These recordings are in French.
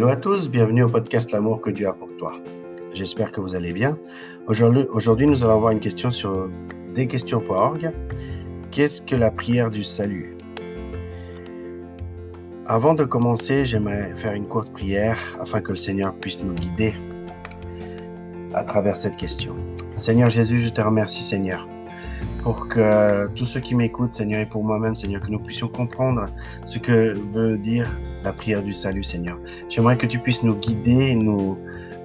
Hello à tous, bienvenue au podcast L'amour que Dieu a pour toi. J'espère que vous allez bien. Aujourd'hui, nous allons avoir une question sur desquestions.org. Qu'est-ce que la prière du salut? Avant de commencer, j'aimerais faire une courte prière afin que le Seigneur puisse nous guider à travers cette question. Seigneur Jésus, je te remercie Seigneur pour que tous ceux qui m'écoutent, Seigneur, et pour moi-même, Seigneur, que nous puissions comprendre ce que veut dire la prière du salut, Seigneur. J'aimerais que tu puisses nous guider, nous,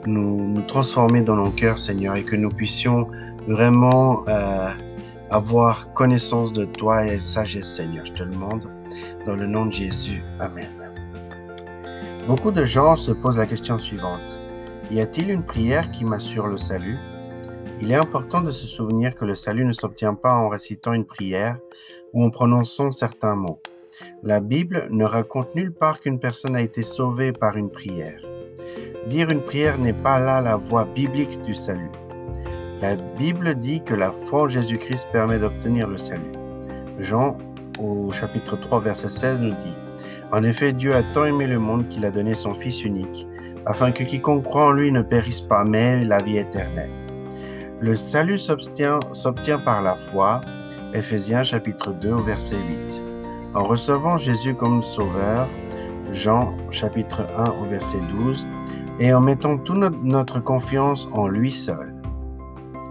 nous, nous transformer dans nos cœurs, Seigneur, et que nous puissions vraiment euh, avoir connaissance de toi et sagesse, Seigneur. Je te le demande dans le nom de Jésus. Amen. Beaucoup de gens se posent la question suivante. Y a-t-il une prière qui m'assure le salut? Il est important de se souvenir que le salut ne s'obtient pas en récitant une prière ou en prononçant certains mots. La Bible ne raconte nulle part qu'une personne a été sauvée par une prière. Dire une prière n'est pas là la voie biblique du salut. La Bible dit que la foi en Jésus-Christ permet d'obtenir le salut. Jean, au chapitre 3, verset 16, nous dit En effet, Dieu a tant aimé le monde qu'il a donné son Fils unique, afin que quiconque croit en lui ne périsse pas, mais la vie éternelle. Le salut s'obtient par la foi. Ephésiens chapitre 2, verset 8. En recevant Jésus comme Sauveur, Jean chapitre 1 au verset 12, et en mettant toute notre confiance en lui seul.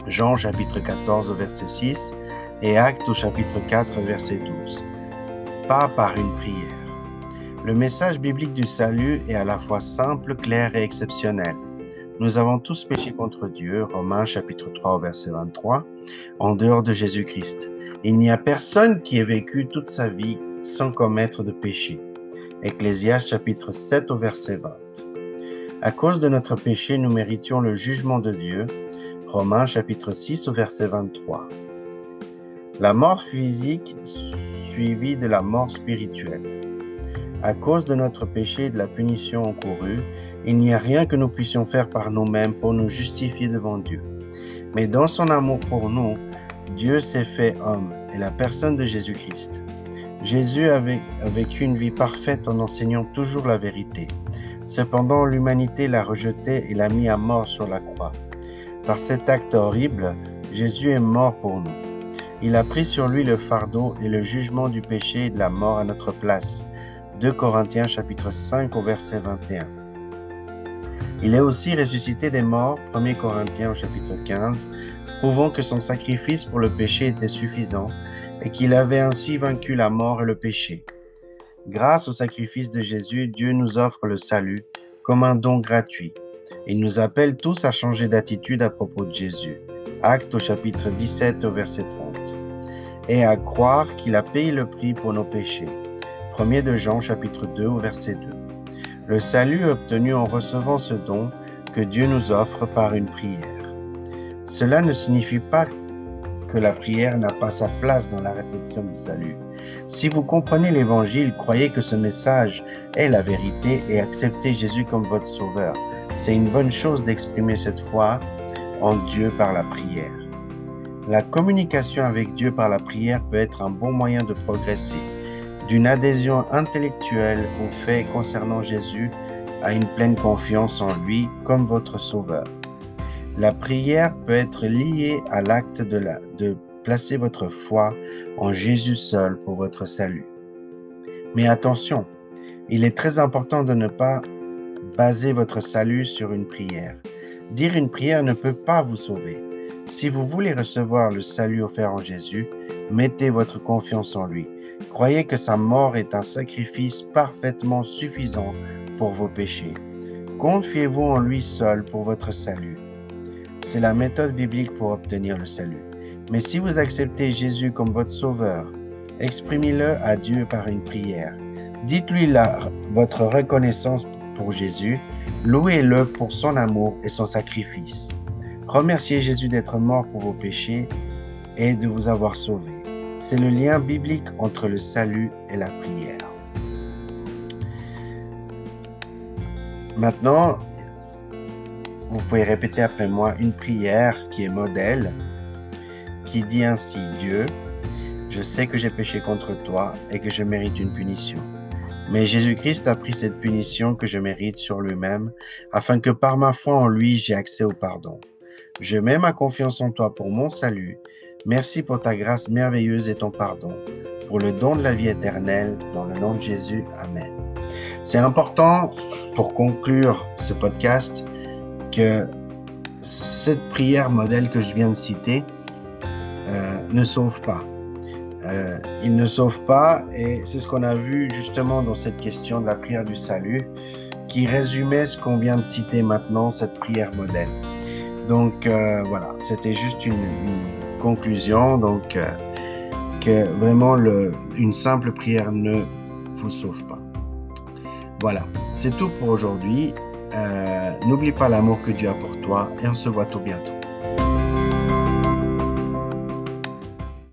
Jean chapitre 14 au verset 6 et Actes au chapitre 4 verset 12. Pas par une prière. Le message biblique du salut est à la fois simple, clair et exceptionnel. Nous avons tous péché contre Dieu, Romains chapitre 3 verset 23, en dehors de Jésus-Christ. Il n'y a personne qui ait vécu toute sa vie sans commettre de péché. Ecclésias chapitre 7 au verset 20. À cause de notre péché, nous méritions le jugement de Dieu. Romains chapitre 6 au verset 23. La mort physique suivie de la mort spirituelle. À cause de notre péché et de la punition encourue, il n'y a rien que nous puissions faire par nous-mêmes pour nous justifier devant Dieu. Mais dans son amour pour nous, Dieu s'est fait homme et la personne de Jésus-Christ. Jésus avait, vécu une vie parfaite en enseignant toujours la vérité. Cependant, l'humanité l'a rejeté et l'a mis à mort sur la croix. Par cet acte horrible, Jésus est mort pour nous. Il a pris sur lui le fardeau et le jugement du péché et de la mort à notre place. 2 Corinthiens chapitre 5 au verset 21. Il est aussi ressuscité des morts, 1 Corinthiens au chapitre 15, prouvant que son sacrifice pour le péché était suffisant et qu'il avait ainsi vaincu la mort et le péché. Grâce au sacrifice de Jésus, Dieu nous offre le salut comme un don gratuit. Il nous appelle tous à changer d'attitude à propos de Jésus. Acte au chapitre 17 au verset 30. Et à croire qu'il a payé le prix pour nos péchés. 1 de Jean chapitre 2 au verset 2. Le salut obtenu en recevant ce don que Dieu nous offre par une prière. Cela ne signifie pas que la prière n'a pas sa place dans la réception du salut. Si vous comprenez l'Évangile, croyez que ce message est la vérité et acceptez Jésus comme votre Sauveur. C'est une bonne chose d'exprimer cette foi en Dieu par la prière. La communication avec Dieu par la prière peut être un bon moyen de progresser, d'une adhésion intellectuelle aux faits concernant Jésus à une pleine confiance en lui comme votre Sauveur. La prière peut être liée à l'acte de, de placer votre foi en Jésus seul pour votre salut. Mais attention, il est très important de ne pas baser votre salut sur une prière. Dire une prière ne peut pas vous sauver. Si vous voulez recevoir le salut offert en Jésus, mettez votre confiance en lui. Croyez que sa mort est un sacrifice parfaitement suffisant pour vos péchés. Confiez-vous en lui seul pour votre salut. C'est la méthode biblique pour obtenir le salut. Mais si vous acceptez Jésus comme votre sauveur, exprimez-le à Dieu par une prière. Dites-lui votre reconnaissance pour Jésus, louez-le pour son amour et son sacrifice. Remerciez Jésus d'être mort pour vos péchés et de vous avoir sauvé. C'est le lien biblique entre le salut et la prière. Maintenant, vous pouvez répéter après moi une prière qui est modèle, qui dit ainsi, Dieu, je sais que j'ai péché contre toi et que je mérite une punition. Mais Jésus-Christ a pris cette punition que je mérite sur lui-même, afin que par ma foi en lui, j'ai accès au pardon. Je mets ma confiance en toi pour mon salut. Merci pour ta grâce merveilleuse et ton pardon, pour le don de la vie éternelle, dans le nom de Jésus. Amen. C'est important, pour conclure ce podcast, que cette prière modèle que je viens de citer euh, ne sauve pas. Euh, il ne sauve pas et c'est ce qu'on a vu justement dans cette question de la prière du salut qui résumait ce qu'on vient de citer maintenant, cette prière modèle. Donc euh, voilà, c'était juste une, conclusion, donc euh, vraiment une simple prière ne vous sauve pas. Voilà, c'est tout pour aujourd'hui. N'oublie pas l'amour que Dieu a pour toi et on se voit tout bientôt.